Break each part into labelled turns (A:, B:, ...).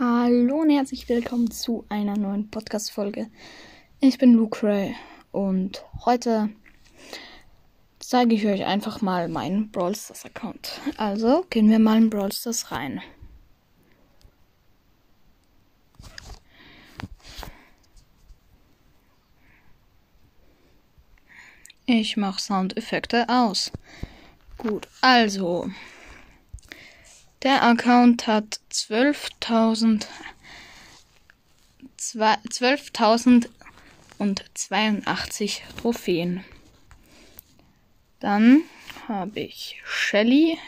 A: Hallo und herzlich willkommen zu einer neuen Podcast-Folge. Ich bin Luke Ray und heute zeige ich euch einfach mal meinen Brawl Stars Account. Also gehen wir mal in Brawl Stars rein. Ich mache Soundeffekte aus. Gut, also der Account hat 12.000 12.082 Trophäen. Dann habe ich Shelly,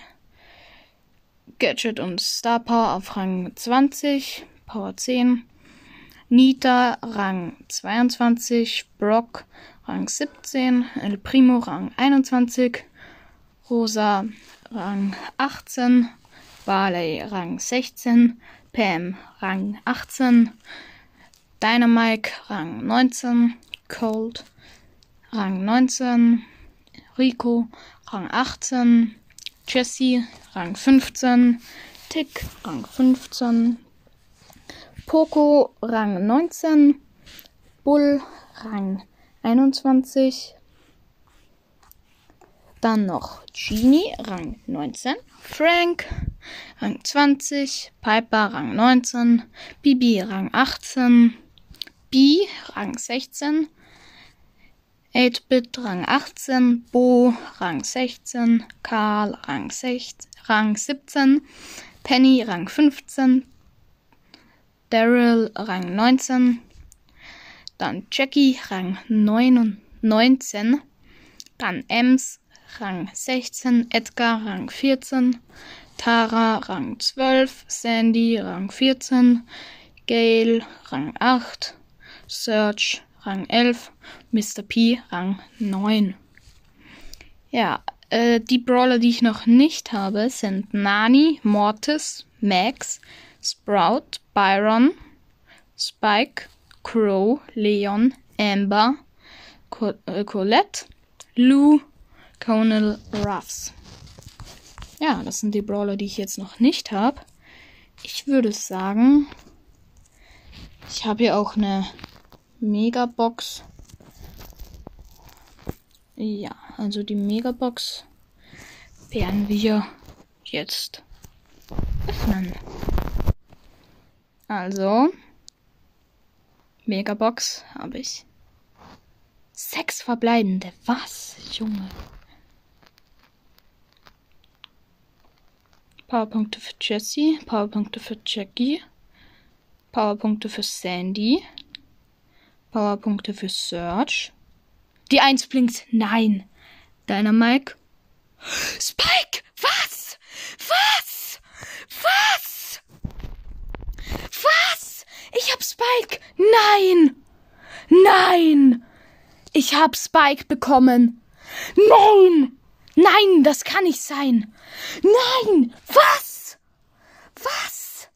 A: Gadget und Star Power auf Rang 20, Power 10. Nita Rang 22, Brock Rang 17, El Primo Rang 21, Rosa Rang 18, Barley Rang 16, Pam Rang 18, Dynamike Rang 19, Cold Rang 19, Rico Rang 18, Jesse Rang 15, Tick Rang 15, Poco Rang 19, Bull Rang 21, dann noch Genie, Rang 19. Frank, Rang 20. Piper, Rang 19. Bibi, Rang 18. B, Rang 16. 8-Bit, Rang 18. Bo, Rang 16. Karl, Rang, 6, Rang 17. Penny, Rang 15. Daryl, Rang 19. Dann Jackie, Rang 9, 19. Dann Ems, Rang 16, Edgar Rang 14, Tara Rang 12, Sandy Rang 14, Gail Rang 8, Search Rang 11, Mr. P Rang 9. Ja, äh, die Brawler, die ich noch nicht habe, sind Nani, Mortis, Max, Sprout, Byron, Spike, Crow, Leon, Amber, Co äh, Colette, Lou, Conal Ruffs. Ja, das sind die Brawler, die ich jetzt noch nicht habe. Ich würde sagen, ich habe hier auch eine Megabox. Ja, also die Megabox werden wir jetzt öffnen. Also, Megabox habe ich. Sechs verbleibende. Was, Junge? Powerpunkte für Jessie, Powerpunkte für Jackie, Powerpunkte für Sandy, Powerpunkte für Search. Die Eins blinkt. Nein. Deiner Mike. Spike! Was? Was? Was? Was? Ich hab Spike! Nein! Nein! Ich hab Spike bekommen! Nein! Nein, das kann nicht sein. Nein, was? Was?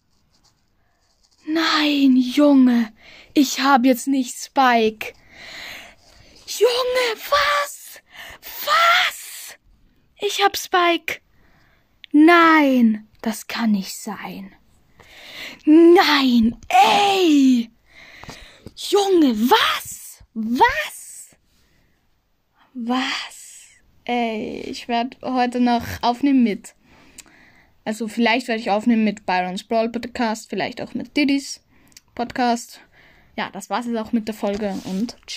A: Nein, Junge, ich habe jetzt nicht Spike. Junge, was? Was? Ich hab Spike. Nein, das kann nicht sein. Nein, ey! Junge, was? Was? Was? Ey, ich werde heute noch aufnehmen mit. Also vielleicht werde ich aufnehmen mit Byron's Brawl Podcast, vielleicht auch mit Diddy's Podcast. Ja, das war's jetzt auch mit der Folge und tschüss.